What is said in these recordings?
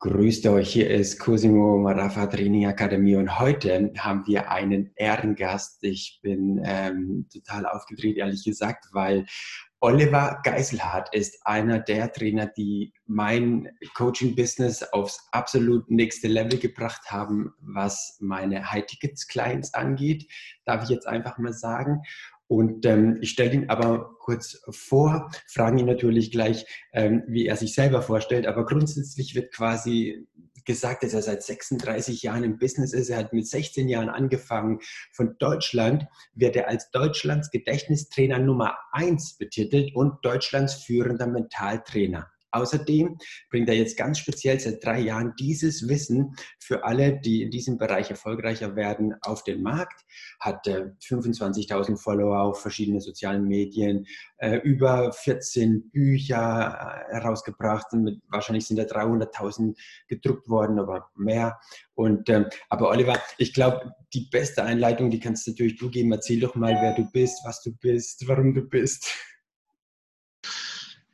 Grüßt euch, hier ist Cosimo Marafa Training Akademie und heute haben wir einen Ehrengast. Ich bin ähm, total aufgedreht, ehrlich gesagt, weil Oliver Geiselhardt ist einer der Trainer, die mein Coaching-Business aufs absolut nächste Level gebracht haben, was meine High-Tickets-Clients angeht, darf ich jetzt einfach mal sagen. Und ähm, ich stelle ihn aber kurz vor, frage ihn natürlich gleich, ähm, wie er sich selber vorstellt. Aber grundsätzlich wird quasi gesagt, dass er seit 36 Jahren im Business ist. Er hat mit 16 Jahren angefangen. Von Deutschland wird er als Deutschlands Gedächtnistrainer Nummer 1 betitelt und Deutschlands führender Mentaltrainer. Außerdem bringt er jetzt ganz speziell seit drei Jahren dieses Wissen für alle, die in diesem Bereich erfolgreicher werden, auf den Markt. Hat äh, 25.000 Follower auf verschiedenen sozialen Medien, äh, über 14 Bücher äh, herausgebracht. Mit, wahrscheinlich sind da 300.000 gedruckt worden, aber mehr. Und, ähm, aber Oliver, ich glaube, die beste Einleitung, die kannst natürlich du geben. Erzähl doch mal, wer du bist, was du bist, warum du bist.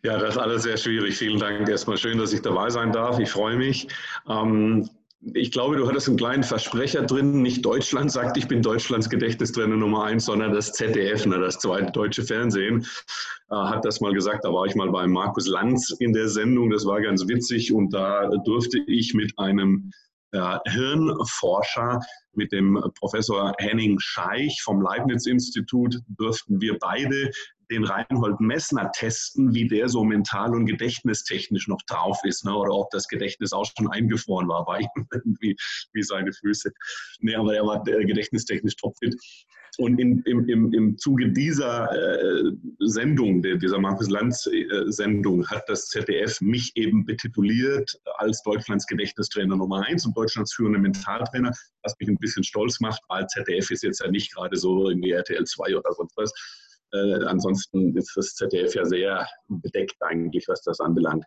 Ja, das ist alles sehr schwierig. Vielen Dank. Erstmal schön, dass ich dabei sein darf. Ich freue mich. Ähm, ich glaube, du hattest einen kleinen Versprecher drin. Nicht Deutschland sagt, ich bin Deutschlands Gedächtnistrainer Nummer eins, sondern das ZDF, ne, das zweite deutsche Fernsehen, äh, hat das mal gesagt. Da war ich mal bei Markus Lanz in der Sendung. Das war ganz witzig und da durfte ich mit einem äh, Hirnforscher, mit dem Professor Henning Scheich vom Leibniz-Institut, durften wir beide den Reinhold Messner testen, wie der so mental und gedächtnistechnisch noch drauf ist, ne? oder ob das Gedächtnis auch schon eingefroren war bei ihm, wie, wie seine Füße. Nee, aber er war gedächtnistechnisch topfit. Und in, im, im, im Zuge dieser äh, Sendung, der, dieser Markus Lanz-Sendung, äh, hat das ZDF mich eben betituliert als Deutschlands Gedächtnistrainer Nummer eins und Deutschlands führender Mentaltrainer, was mich ein bisschen stolz macht, weil ZDF ist jetzt ja nicht gerade so irgendwie RTL 2 oder sonst was, äh, ansonsten ist das ZDF ja sehr bedeckt eigentlich, was das anbelangt.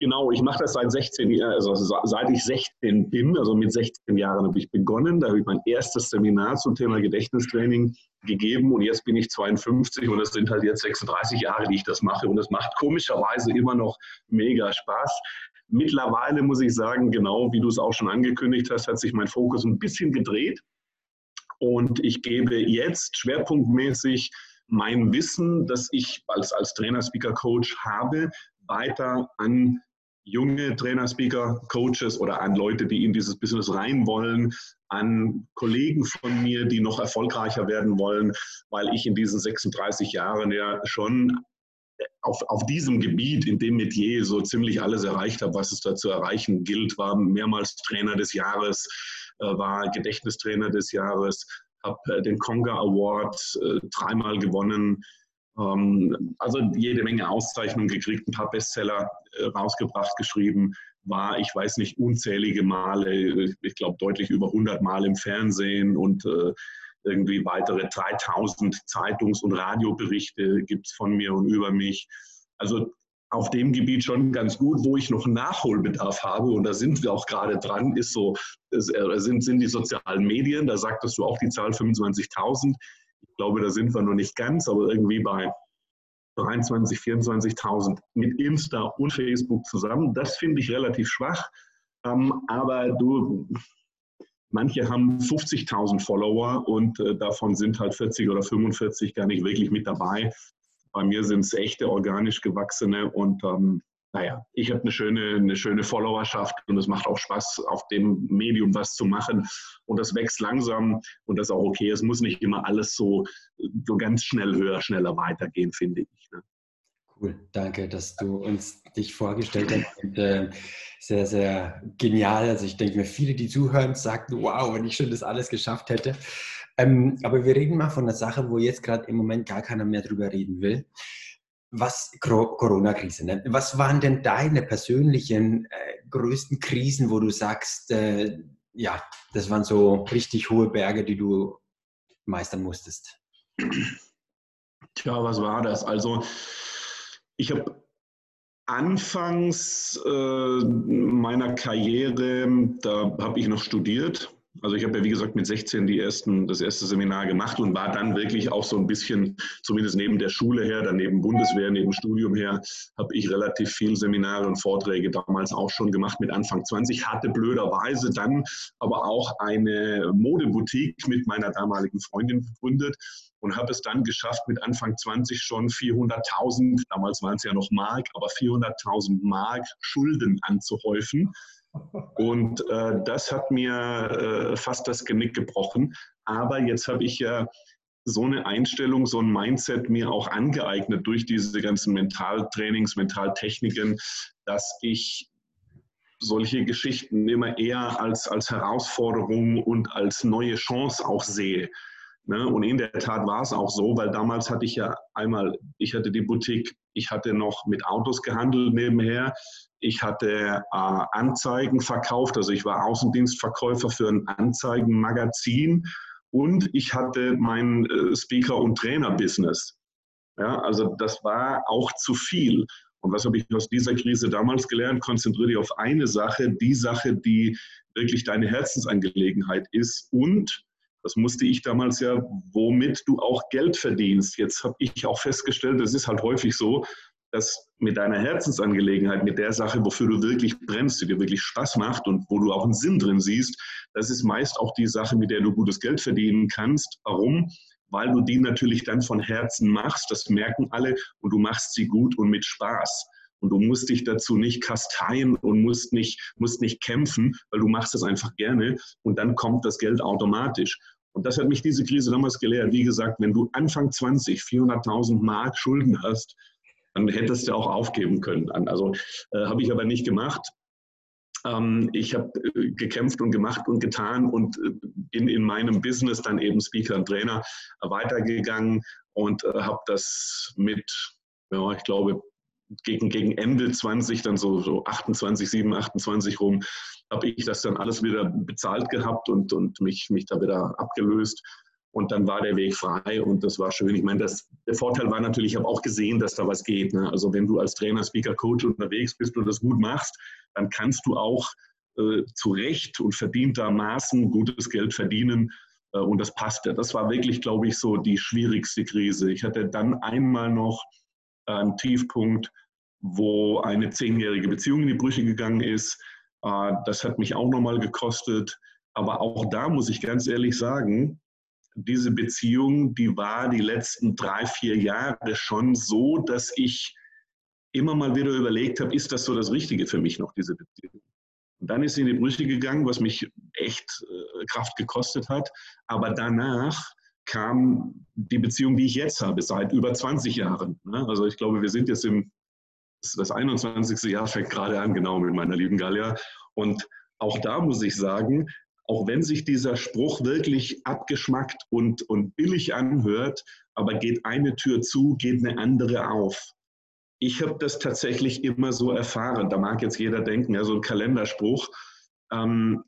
Genau, ich mache das seit 16 Jahren, also seit ich 16 bin, also mit 16 Jahren habe ich begonnen. Da habe ich mein erstes Seminar zum Thema Gedächtnistraining gegeben und jetzt bin ich 52 und es sind halt jetzt 36 Jahre, die ich das mache und es macht komischerweise immer noch mega Spaß. Mittlerweile muss ich sagen, genau wie du es auch schon angekündigt hast, hat sich mein Fokus ein bisschen gedreht und ich gebe jetzt schwerpunktmäßig mein Wissen, das ich als, als Trainer, Speaker, Coach habe, weiter an junge Trainer, Speaker, Coaches oder an Leute, die in dieses Business rein wollen, an Kollegen von mir, die noch erfolgreicher werden wollen, weil ich in diesen 36 Jahren ja schon auf, auf diesem Gebiet, in dem Metier so ziemlich alles erreicht habe, was es da zu erreichen gilt, war mehrmals Trainer des Jahres, äh, war Gedächtnistrainer des Jahres, habe äh, den Conga Award äh, dreimal gewonnen. Ähm, also jede Menge Auszeichnungen gekriegt, ein paar Bestseller äh, rausgebracht, geschrieben. War, ich weiß nicht, unzählige Male, ich glaube deutlich über 100 Mal im Fernsehen und irgendwie weitere 3000 Zeitungs- und Radioberichte gibt es von mir und über mich. Also auf dem Gebiet schon ganz gut. Wo ich noch Nachholbedarf habe, und da sind wir auch gerade dran, ist so, äh, sind, sind die sozialen Medien. Da sagtest du auch die Zahl 25.000. Ich glaube, da sind wir noch nicht ganz, aber irgendwie bei 23.000, 24.000 mit Insta und Facebook zusammen. Das finde ich relativ schwach. Ähm, aber du, manche haben 50.000 Follower und äh, davon sind halt 40 oder 45 gar nicht wirklich mit dabei. Bei mir sind es echte organisch gewachsene und ähm, naja, ich habe eine schöne, eine schöne Followerschaft und es macht auch Spaß, auf dem Medium was zu machen. Und das wächst langsam und das ist auch okay. Es muss nicht immer alles so, so ganz schnell höher, schneller weitergehen, finde ich. Ne? Cool, danke, dass du uns dich vorgestellt hast. Und, äh, sehr, sehr genial. Also ich denke mir, viele, die zuhören, sagten, wow, wenn ich schon das alles geschafft hätte. Ähm, aber wir reden mal von einer Sache, wo jetzt gerade im Moment gar keiner mehr drüber reden will. Was Corona-Krise, ne? was waren denn deine persönlichen äh, größten Krisen, wo du sagst, äh, ja, das waren so richtig hohe Berge, die du meistern musstest? Tja, was war das? Also ich habe anfangs äh, meiner Karriere, da habe ich noch studiert Also ich habe ja, wie gesagt, mit 16 die ersten, das erste Seminar gemacht und war dann wirklich auch so ein bisschen, zumindest neben der Schule her, dann neben Bundeswehr, neben Studium her, habe ich relativ viel Seminare und Vorträge damals auch schon gemacht mit Anfang 20, hatte blöderweise dann aber auch eine Modeboutique mit meiner damaligen Freundin gegründet und habe es dann geschafft, mit Anfang 20 schon 400.000, damals waren es ja noch Mark, aber 400.000 Mark Schulden anzuhäufen und äh, das hat mir äh, fast das Genick gebrochen. Aber jetzt habe ich ja so eine Einstellung, so ein Mindset mir auch angeeignet durch diese ganzen Mentaltrainings, Mentaltechniken, dass ich solche Geschichten immer eher als, als Herausforderung und als neue Chance auch sehe. Ne? Und in der Tat war es auch so, weil damals hatte ich ja einmal, ich hatte die Boutique, ich hatte noch mit Autos gehandelt nebenher, ich hatte äh, Anzeigen verkauft, also ich war Außendienstverkäufer für ein Anzeigenmagazin und ich hatte mein äh, Speaker- und Trainer-Business. Ja, also das war auch zu viel. Und was habe ich aus dieser Krise damals gelernt? Konzentriere dich auf eine Sache, die Sache, die wirklich deine Herzensangelegenheit ist und das musste ich damals ja, womit du auch Geld verdienst. Jetzt habe ich auch festgestellt, das ist halt häufig so, dass mit deiner Herzensangelegenheit, mit der Sache, wofür du wirklich brennst, die dir wirklich Spaß macht und wo du auch einen Sinn drin siehst, das ist meist auch die Sache, mit der du gutes Geld verdienen kannst. Warum? Weil du die natürlich dann von Herzen machst, das merken alle, und du machst sie gut und mit Spaß. Und du musst dich dazu nicht kasteien und musst nicht, musst nicht kämpfen, weil du machst es einfach gerne und dann kommt das Geld automatisch. Und das hat mich diese Krise damals gelehrt. Wie gesagt, wenn du Anfang 20 400.000 Mark Schulden hast, dann hättest du auch aufgeben können. Also äh, habe ich aber nicht gemacht. Ähm, ich habe äh, gekämpft und gemacht und getan und äh, bin in meinem Business dann eben Speaker und Trainer weitergegangen und äh, habe das mit, ja, ich glaube, gegen, gegen Ende 20, dann so, so 28, 7, 28 rum, habe ich das dann alles wieder bezahlt gehabt und, und mich, mich da wieder abgelöst und dann war der Weg frei und das war schön. Ich meine, das, der Vorteil war natürlich, ich habe auch gesehen, dass da was geht. Ne? Also wenn du als Trainer, Speaker, Coach unterwegs bist und das gut machst, dann kannst du auch äh, zu Recht und verdientermaßen gutes Geld verdienen. Äh, und das passte. Das war wirklich, glaube ich, so die schwierigste Krise. Ich hatte dann einmal noch einen Tiefpunkt, wo eine zehnjährige Beziehung in die Brüche gegangen ist. Äh, das hat mich auch nochmal gekostet. Aber auch da muss ich ganz ehrlich sagen, diese Beziehung, die war die letzten drei, vier Jahre schon so, dass ich immer mal wieder überlegt habe, ist das so das Richtige für mich noch, diese Beziehung? Und dann ist sie in die Brüche gegangen, was mich echt äh, Kraft gekostet hat. Aber danach kam die Beziehung, die ich jetzt habe, seit über 20 Jahren. Ne? Also ich glaube, wir sind jetzt im, das 21. Jahr fängt gerade an, genau mit meiner lieben Galia. Und auch da muss ich sagen, auch wenn sich dieser Spruch wirklich abgeschmackt und, und billig anhört, aber geht eine Tür zu, geht eine andere auf. Ich habe das tatsächlich immer so erfahren. Da mag jetzt jeder denken, ja, so ein Kalenderspruch. Ähm,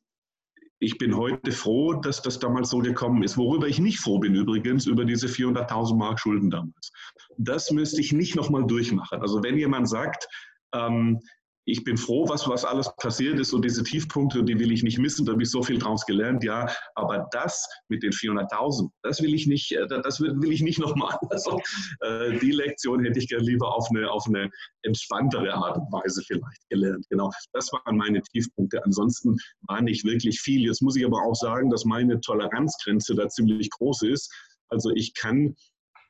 ich bin heute froh, dass das damals so gekommen ist. Worüber ich nicht froh bin übrigens, über diese 400.000 Mark Schulden damals. Das müsste ich nicht nochmal durchmachen. Also wenn jemand sagt, ähm, ich bin froh, was, was alles passiert ist und diese Tiefpunkte, die will ich nicht missen, da habe ich so viel draus gelernt, ja, aber das mit den 400.000, das will ich nicht, äh, das will, ich nicht nochmal. Also, äh, die Lektion hätte ich gerne lieber auf eine, auf eine entspanntere Art und Weise vielleicht gelernt. Genau, das waren meine Tiefpunkte. Ansonsten war nicht wirklich viel. Jetzt muss ich aber auch sagen, dass meine Toleranzgrenze da ziemlich groß ist. Also ich kann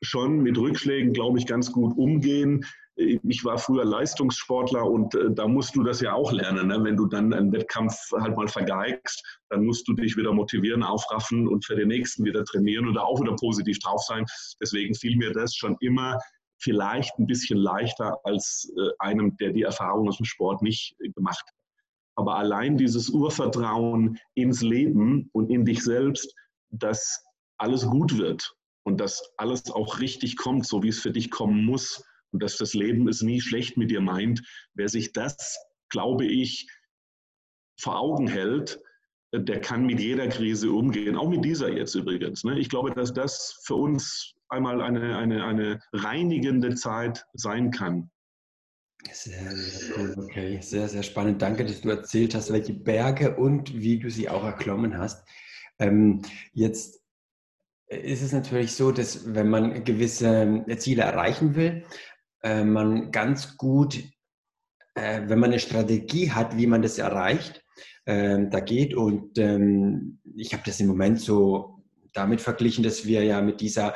schon mit Rückschlägen, glaube ich, ganz gut umgehen ich war früher Leistungssportler und äh, da musst du das ja auch lernen. Ne? Wenn du dann einen Wettkampf halt mal vergeigst, dann musst du dich wieder motivieren, aufraffen und für den nächsten wieder trainieren da auch wieder positiv drauf sein. Deswegen fiel mir das schon immer vielleicht ein bisschen leichter als äh, einem, der die Erfahrung aus dem Sport nicht gemacht hat. Aber allein dieses Urvertrauen ins Leben und in dich selbst, dass alles gut wird und dass alles auch richtig kommt, so wie es für dich kommen muss, und dass das Leben es nie schlecht mit dir meint. Wer sich das, glaube ich, vor Augen hält, der kann mit jeder Krise umgehen, auch mit dieser jetzt übrigens. Ne? Ich glaube, dass das für uns einmal eine, eine, eine reinigende Zeit sein kann. Sehr, sehr cool, okay. Sehr, sehr spannend. Danke, dass du erzählt hast, welche Berge und wie du sie auch erklommen hast. Ähm, jetzt ist es natürlich so, dass wenn man gewisse Ziele erreichen will, äh, man ganz gut, äh, wenn man eine Strategie hat, wie man das erreicht, äh, da geht. Und ähm, ich habe das im Moment so damit verglichen, dass wir ja mit dieser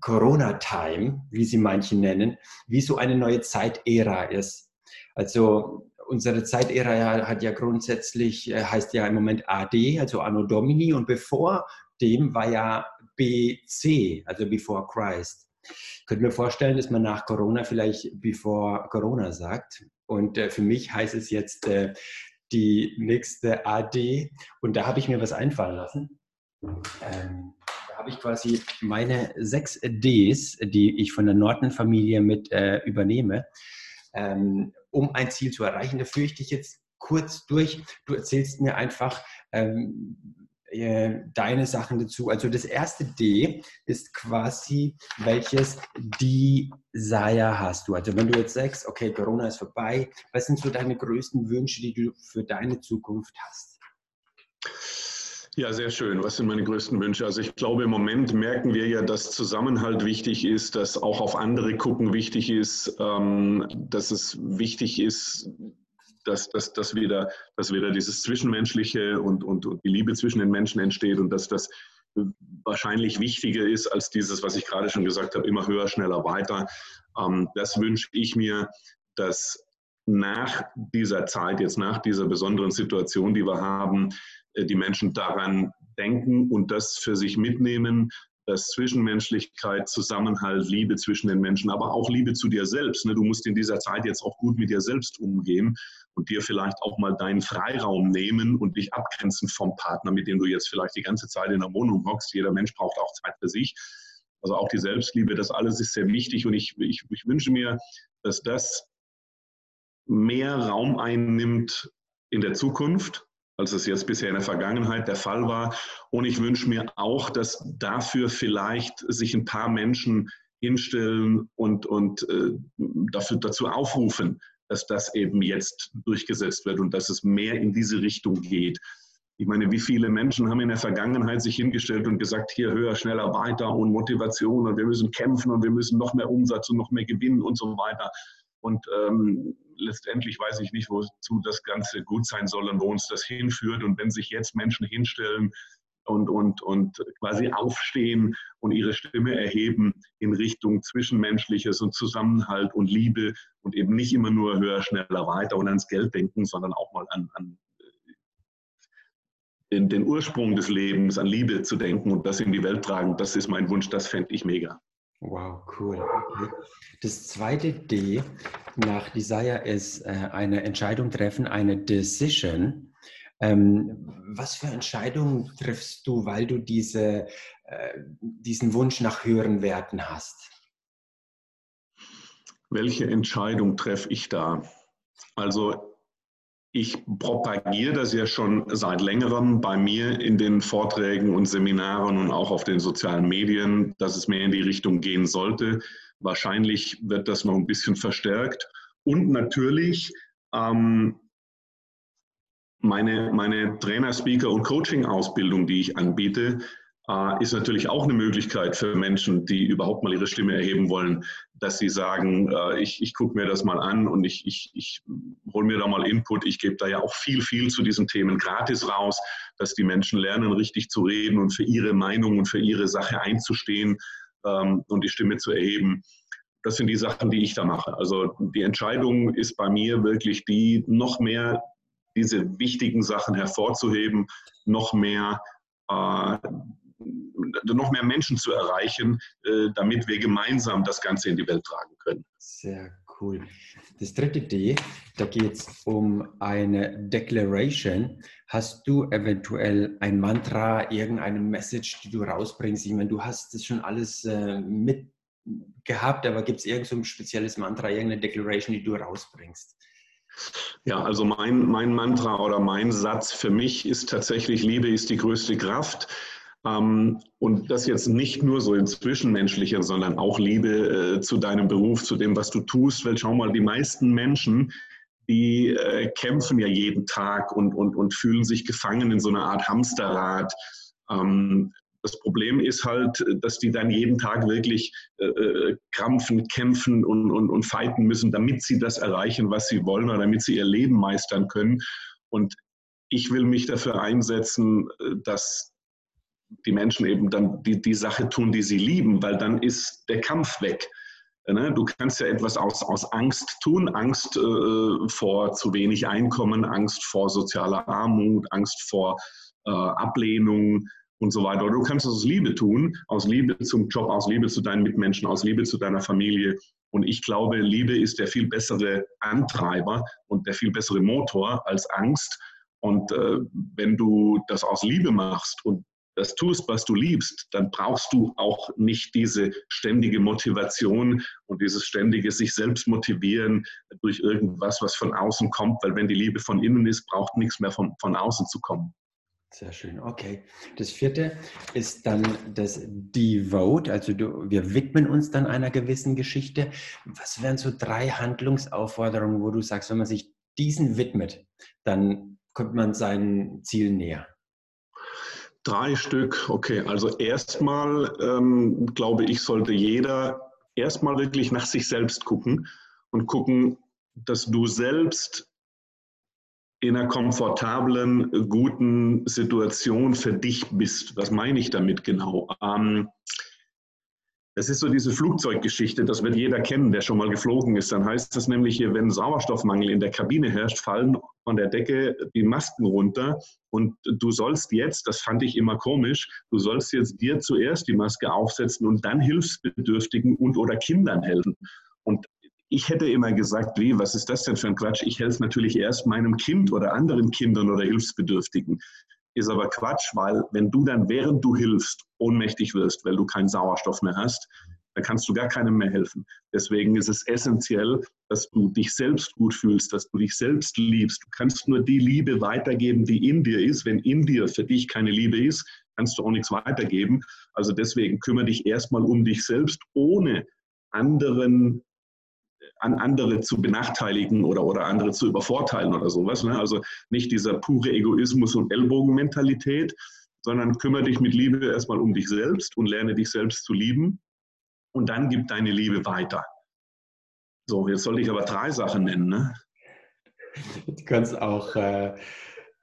Corona-Time, wie sie manche nennen, wie so eine neue Zeitära ist. Also unsere Zeitära hat ja grundsätzlich, äh, heißt ja im Moment AD, also Anno Domini, und bevor dem war ja BC, also Before Christ. Könnte mir vorstellen, dass man nach Corona vielleicht Before Corona sagt. Und äh, für mich heißt es jetzt äh, die nächste AD. Und da habe ich mir was einfallen lassen. Ähm, da habe ich quasi meine sechs Ds, die ich von der Norton-Familie mit äh, übernehme, ähm, um ein Ziel zu erreichen. Da führe ich dich jetzt kurz durch. Du erzählst mir einfach, ähm, äh, deine Sachen dazu. Also das erste D ist quasi, welches Desire hast du? Also wenn du jetzt sagst, okay, Corona ist vorbei, was sind so deine größten Wünsche, die du für deine Zukunft hast? Ja, sehr schön. Was sind meine größten Wünsche? Also ich glaube, im Moment merken wir ja, dass Zusammenhalt wichtig ist, dass auch auf andere gucken wichtig ist, ähm, dass es wichtig ist, dass, dass, dass, wieder, dass wieder dieses Zwischenmenschliche und, und, und die Liebe zwischen den Menschen entsteht und dass das wahrscheinlich wichtiger ist als dieses, was ich gerade schon gesagt habe, immer höher, schneller, weiter. Ähm, das wünsche ich mir, dass nach dieser Zeit, jetzt nach dieser besonderen Situation, die wir haben, äh, die Menschen daran denken und das für sich mitnehmen, dass Zwischenmenschlichkeit, Zusammenhalt, Liebe zwischen den Menschen, aber auch Liebe zu dir selbst. Ne? Du musst in dieser Zeit jetzt auch gut mit dir selbst umgehen und dir vielleicht auch mal deinen Freiraum nehmen und dich abgrenzen vom Partner, mit dem du jetzt vielleicht die ganze Zeit in der Wohnung hockst. Jeder Mensch braucht auch Zeit für sich. Also auch die Selbstliebe, das alles ist sehr wichtig und ich, ich, ich wünsche mir, dass das mehr Raum einnimmt in der Zukunft, als es jetzt bisher in der Vergangenheit der Fall war. Und ich wünsche mir auch, dass dafür vielleicht sich ein paar Menschen hinstellen und, und äh, dafür, dazu aufrufen, dass das eben jetzt durchgesetzt wird und dass es mehr in diese Richtung geht. Ich meine, wie viele Menschen haben in der Vergangenheit sich hingestellt und gesagt, hier höher, schneller, weiter und Motivation und wir müssen kämpfen und wir müssen noch mehr Umsatz und noch mehr gewinnen und so weiter. Und ähm, letztendlich weiß ich nicht, wozu das Ganze gut sein soll und wo uns das hinführt. Und wenn sich jetzt Menschen hinstellen und, und, und quasi aufstehen und ihre Stimme erheben in Richtung Zwischenmenschliches und Zusammenhalt und Liebe und eben nicht immer nur höher, schneller, weiter und ans Geld denken, sondern auch mal an, an den, den Ursprung des Lebens, an Liebe zu denken und das in die Welt tragen, das ist mein Wunsch, das fände ich mega. Wow, cool. Das zweite D nach Desire ist äh, eine Entscheidung treffen, eine Decision. Ähm, was für Entscheidungen triffst du, weil du diese, äh, diesen Wunsch nach höheren Werten hast? Welche Entscheidung treffe ich da? Also ich propagiere das ja schon seit längerem bei mir in den Vorträgen und Seminaren und auch auf den sozialen Medien, dass es mehr in die Richtung gehen sollte. Wahrscheinlich wird das noch ein bisschen verstärkt. Und natürlich ähm, meine, meine Trainer, Speaker und Coaching-Ausbildung, die ich anbiete, äh, ist natürlich auch eine Möglichkeit für Menschen, die überhaupt mal ihre Stimme erheben wollen, dass sie sagen, äh, ich, ich gucke mir das mal an und ich, ich, ich hole mir da mal Input. Ich gebe da ja auch viel, viel zu diesen Themen gratis raus, dass die Menschen lernen, richtig zu reden und für ihre Meinung und für ihre Sache einzustehen ähm, und die Stimme zu erheben. Das sind die Sachen, die ich da mache. Also die Entscheidung ist bei mir wirklich die, noch mehr diese wichtigen Sachen hervorzuheben, noch mehr äh, noch mehr Menschen zu erreichen, äh, damit wir gemeinsam das Ganze in die Welt tragen können. Sehr cool. Das dritte D, da geht es um eine Declaration. Hast du eventuell ein Mantra, irgendeine Message, die du rausbringst? Ich meine, du hast das schon alles äh, mit gehabt, aber gibt es irgend so ein spezielles Mantra, irgendeine Declaration, die du rausbringst? Ja, also mein, mein Mantra oder mein Satz für mich ist tatsächlich, Liebe ist die größte Kraft. Ähm, und das jetzt nicht nur so im Zwischenmenschlichen, sondern auch Liebe äh, zu deinem Beruf, zu dem, was du tust. Weil schau mal, die meisten Menschen, die äh, kämpfen ja jeden Tag und, und, und fühlen sich gefangen in so einer Art Hamsterrad Ähm, das Problem ist halt, dass die dann jeden Tag wirklich äh, äh, krampfen, kämpfen und, und, und fighten müssen, damit sie das erreichen, was sie wollen oder damit sie ihr Leben meistern können. Und ich will mich dafür einsetzen, äh, dass die Menschen eben dann die, die Sache tun, die sie lieben, weil dann ist der Kampf weg. Ne, du kannst ja etwas aus, aus Angst tun, Angst äh, vor zu wenig Einkommen, Angst vor sozialer Armut, Angst vor äh, Ablehnung, und so weiter. Du kannst es aus Liebe tun, aus Liebe zum Job, aus Liebe zu deinen Mitmenschen, aus Liebe zu deiner Familie. Und ich glaube, Liebe ist der viel bessere Antreiber und der viel bessere Motor als Angst. Und äh, wenn du das aus Liebe machst und das tust, was du liebst, dann brauchst du auch nicht diese ständige Motivation und dieses ständige sich selbst motivieren durch irgendwas, was von außen kommt, weil wenn die Liebe von innen ist, braucht nichts mehr von, von außen zu kommen. Sehr schön, okay. Das vierte ist dann das Devote, also du, wir widmen uns dann einer gewissen Geschichte. Was wären so drei Handlungsaufforderungen, wo du sagst, wenn man sich diesen widmet, dann kommt man seinem Ziel näher? Drei Stück, okay. Also erstmal ähm, glaube ich, sollte jeder erstmal wirklich nach sich selbst gucken und gucken, dass du selbst in einer komfortablen, guten Situation für dich bist. Was meine ich damit genau? Ähm, es ist so diese Flugzeuggeschichte, das wird jeder kennen, der schon mal geflogen ist. Dann heißt das nämlich hier, wenn Sauerstoffmangel in der Kabine herrscht, fallen von der Decke die Masken runter und du sollst jetzt, das fand ich immer komisch, du sollst jetzt dir zuerst die Maske aufsetzen und dann Hilfsbedürftigen und oder Kindern helfen. Und ich hätte immer gesagt, wie, was ist das denn für ein Quatsch? Ich helfe natürlich erst meinem Kind oder anderen Kindern oder Hilfsbedürftigen. Ist aber Quatsch, weil wenn du dann, während du hilfst, ohnmächtig wirst, weil du keinen Sauerstoff mehr hast, dann kannst du gar keinem mehr helfen. Deswegen ist es essentiell, dass du dich selbst gut fühlst, dass du dich selbst liebst. Du kannst nur die Liebe weitergeben, die in dir ist. Wenn in dir für dich keine Liebe ist, kannst du auch nichts weitergeben. Also deswegen kümmere dich erstmal um dich selbst, ohne anderen an andere zu benachteiligen oder, oder andere zu übervorteilen oder sowas. Ne? Also nicht dieser pure Egoismus und Ellbogenmentalität, sondern kümmere dich mit Liebe erstmal um dich selbst und lerne dich selbst zu lieben und dann gib deine Liebe weiter. So, jetzt sollte ich aber drei Sachen nennen. Ne? Du kannst auch, äh,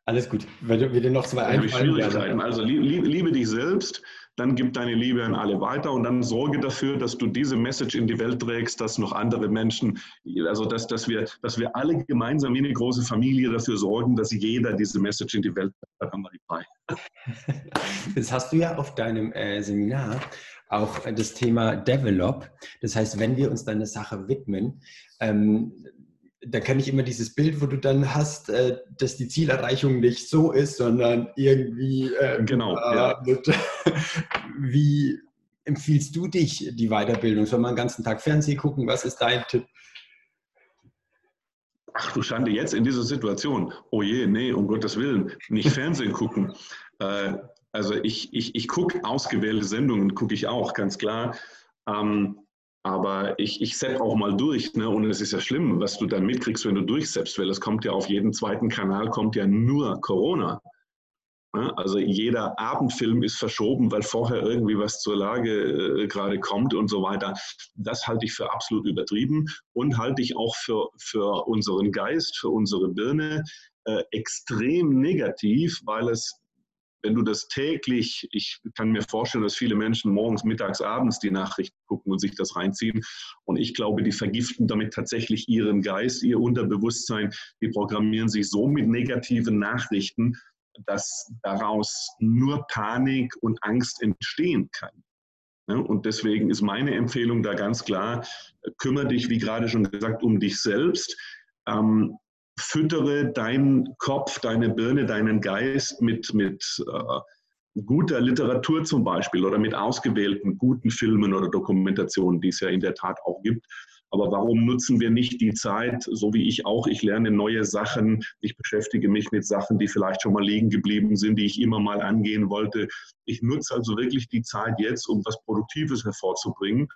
alles gut, wenn du dir noch zwei einfallen. Also liebe, liebe dich selbst, dann gib deine Liebe an alle weiter und dann sorge dafür, dass du diese Message in die Welt trägst, dass noch andere Menschen, also dass, dass, wir, dass wir alle gemeinsam wie eine große Familie dafür sorgen, dass jeder diese Message in die Welt trägt. Das hast du ja auf deinem äh, Seminar auch das Thema Develop. Das heißt, wenn wir uns deiner Sache widmen, ähm, da kenne ich immer dieses Bild, wo du dann hast, äh, dass die Zielerreichung nicht so ist, sondern irgendwie. Äh, genau. Äh, ja. mit, wie empfiehlst du dich die Weiterbildung? Soll man den ganzen Tag Fernsehen gucken? Was ist dein Tipp? Ach du Schande, jetzt in dieser Situation. Oh je, nee, um Gottes Willen, nicht Fernsehen gucken. Äh, also ich, ich, ich gucke ausgewählte Sendungen, gucke ich auch, ganz klar. Ähm, aber ich, ich sepp auch mal durch, ne? und es ist ja schlimm, was du dann mitkriegst, wenn du durchseppst, weil es kommt ja auf jeden zweiten Kanal kommt ja nur Corona. Ne? Also jeder Abendfilm ist verschoben, weil vorher irgendwie was zur Lage äh, gerade kommt und so weiter. Das halte ich für absolut übertrieben und halte ich auch für, für unseren Geist, für unsere Birne äh, extrem negativ, weil es wenn du das täglich, ich kann mir vorstellen, dass viele Menschen morgens, mittags, abends die Nachrichten gucken und sich das reinziehen. Und ich glaube, die vergiften damit tatsächlich ihren Geist, ihr Unterbewusstsein. Die programmieren sich so mit negativen Nachrichten, dass daraus nur Panik und Angst entstehen kann. Und deswegen ist meine Empfehlung da ganz klar, kümmere dich, wie gerade schon gesagt, um dich selbst. Ähm, füttere deinen Kopf, deine Birne, deinen Geist mit, mit äh, guter Literatur zum Beispiel oder mit ausgewählten guten Filmen oder Dokumentationen, die es ja in der Tat auch gibt. Aber warum nutzen wir nicht die Zeit, so wie ich auch, ich lerne neue Sachen, ich beschäftige mich mit Sachen, die vielleicht schon mal liegen geblieben sind, die ich immer mal angehen wollte. Ich nutze also wirklich die Zeit jetzt, um was Produktives hervorzubringen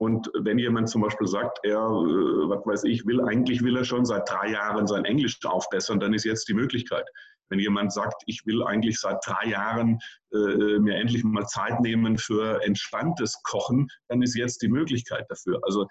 Und wenn jemand zum Beispiel sagt, er, äh, was weiß ich, will, eigentlich will er schon seit drei Jahren sein Englisch aufbessern, dann ist jetzt die Möglichkeit. Wenn jemand sagt, ich will eigentlich seit drei Jahren äh, mir endlich mal Zeit nehmen für entspanntes Kochen, dann ist jetzt die Möglichkeit dafür. Also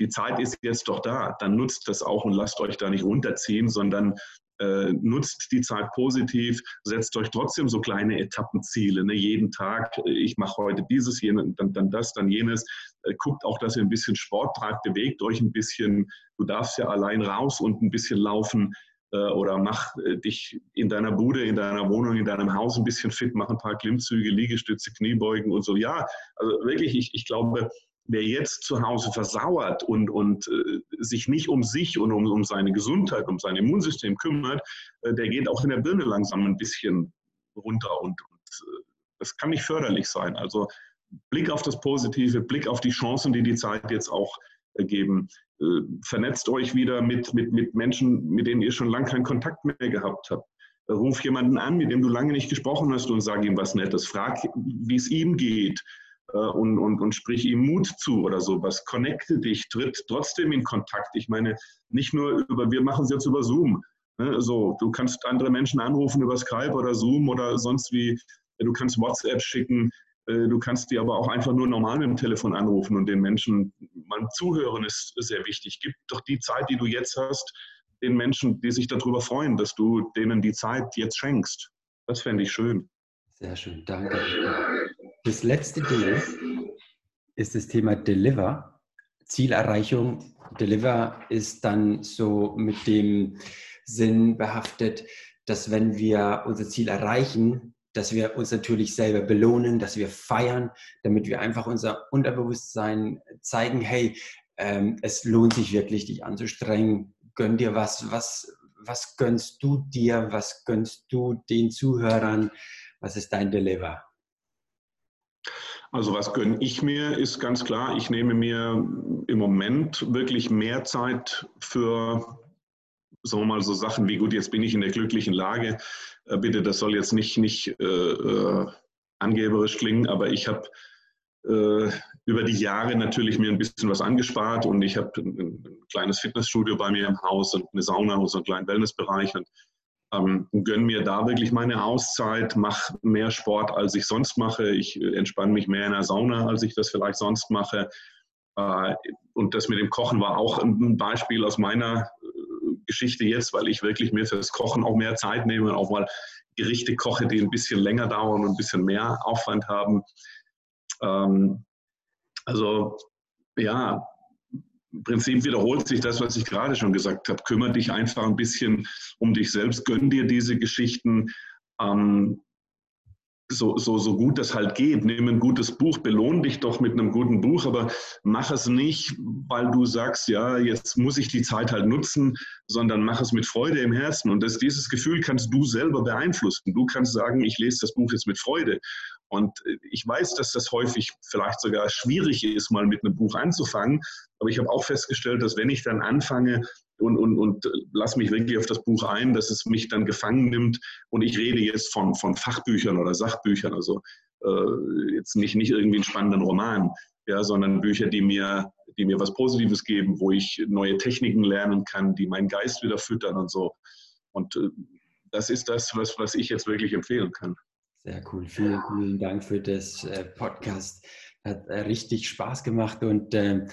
die Zeit ist jetzt doch da. Dann nutzt das auch und lasst euch da nicht runterziehen, sondern äh, nutzt die Zeit positiv, setzt euch trotzdem so kleine Etappenziele. Ne? Jeden Tag, äh, ich mache heute dieses, jenes, dann, dann das, dann jenes. Äh, guckt auch, dass ihr ein bisschen Sport treibt, bewegt euch ein bisschen. Du darfst ja allein raus und ein bisschen laufen äh, oder mach äh, dich in deiner Bude, in deiner Wohnung, in deinem Haus ein bisschen fit, mach ein paar Klimmzüge, Liegestütze, Kniebeugen und so. Ja, also wirklich, ich, ich glaube, wer jetzt zu Hause versauert und, und äh, sich nicht um sich und um, um seine Gesundheit, um sein Immunsystem kümmert, äh, der geht auch in der Birne langsam ein bisschen runter und, und äh, das kann nicht förderlich sein. Also Blick auf das Positive, Blick auf die Chancen, die die Zeit jetzt auch äh, geben. Äh, vernetzt euch wieder mit, mit, mit Menschen, mit denen ihr schon lange keinen Kontakt mehr gehabt habt. Äh, ruf jemanden an, mit dem du lange nicht gesprochen hast und sag ihm was Nettes. Frag, wie es ihm geht und, und, und sprich ihm Mut zu oder sowas. Connecte dich, tritt trotzdem in Kontakt. Ich meine, nicht nur über, wir machen es jetzt über Zoom. Ne? So, du kannst andere Menschen anrufen über Skype oder Zoom oder sonst wie. Du kannst WhatsApp schicken. Äh, du kannst die aber auch einfach nur normal mit dem Telefon anrufen und den Menschen mal zuhören ist sehr wichtig. Gib doch die Zeit, die du jetzt hast, den Menschen, die sich darüber freuen, dass du denen die Zeit jetzt schenkst. Das fände ich schön. Sehr schön, danke. Das letzte D ist das Thema Deliver. Zielerreichung. Deliver ist dann so mit dem Sinn behaftet, dass wenn wir unser Ziel erreichen, dass wir uns natürlich selber belohnen, dass wir feiern, damit wir einfach unser Unterbewusstsein zeigen, hey, ähm, es lohnt sich wirklich, dich anzustrengen. Gönn dir was, was, was gönnst du dir, was gönnst du den Zuhörern, was ist dein Deliver? Also was gönne ich mir, ist ganz klar, ich nehme mir im Moment wirklich mehr Zeit für, sagen wir mal, so Sachen wie, gut, jetzt bin ich in der glücklichen Lage, äh, bitte, das soll jetzt nicht, nicht äh, äh, angeberisch klingen, aber ich habe äh, über die Jahre natürlich mir ein bisschen was angespart und ich habe ein, ein, kleines Fitnessstudio bei mir im Haus und eine Sauna und so einen kleinen Wellnessbereich und ähm, gönne mir da wirklich meine Auszeit, mache mehr Sport, als ich sonst mache. Ich äh, entspanne mich mehr in der Sauna, als ich das vielleicht sonst mache. Äh, und das mit dem Kochen war auch ein Beispiel aus meiner äh, Geschichte jetzt, weil ich wirklich mir fürs Kochen auch mehr Zeit nehme und auch mal Gerichte koche, die ein bisschen länger dauern und ein bisschen mehr Aufwand haben. Ähm, also ja, im Prinzip wiederholt sich das, was ich gerade schon gesagt habe. Kümmere dich einfach ein bisschen um dich selbst, gönn dir diese Geschichten. Ähm, so, so, so gut das halt geht. Nimm ein gutes Buch, belohn dich doch mit einem guten Buch, aber mach es nicht, weil du sagst, ja, jetzt muss ich die Zeit halt nutzen, sondern mach es mit Freude im Herzen. Und das, dieses Gefühl kannst du selber beeinflussen. Du kannst sagen, ich lese das Buch jetzt mit Freude. Und ich weiß, dass das häufig vielleicht sogar schwierig ist, mal mit einem Buch anzufangen. Aber ich habe auch festgestellt, dass wenn ich dann anfange und, und, und lass mich wirklich auf das Buch ein, dass es mich dann gefangen nimmt. Und ich rede jetzt von, von Fachbüchern oder Sachbüchern, also äh, jetzt nicht, nicht irgendwie einen spannenden Roman, ja, sondern Bücher, die mir, die mir was Positives geben, wo ich neue Techniken lernen kann, die meinen Geist wieder füttern und so. Und äh, das ist das, was, was ich jetzt wirklich empfehlen kann. Sehr cool. Vielen, vielen Dank für das äh, Podcast. Hat äh, richtig Spaß gemacht und äh,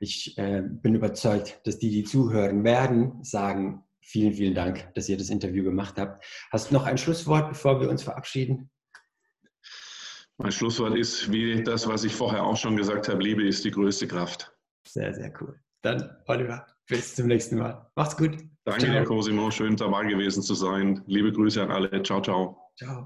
ich äh, bin überzeugt, dass die, die zuhören werden, sagen, vielen, vielen Dank, dass ihr das Interview gemacht habt. Hast du noch ein Schlusswort, bevor wir uns verabschieden? Mein Schlusswort ist, wie das, was ich vorher auch schon gesagt habe, Liebe ist die größte Kraft. Sehr, sehr cool. Dann, Oliver, bis zum nächsten Mal. Macht's gut. Danke, ciao. Herr Cosimo. Schön dabei gewesen zu sein. Liebe Grüße an alle. Ciao, ciao. Ciao.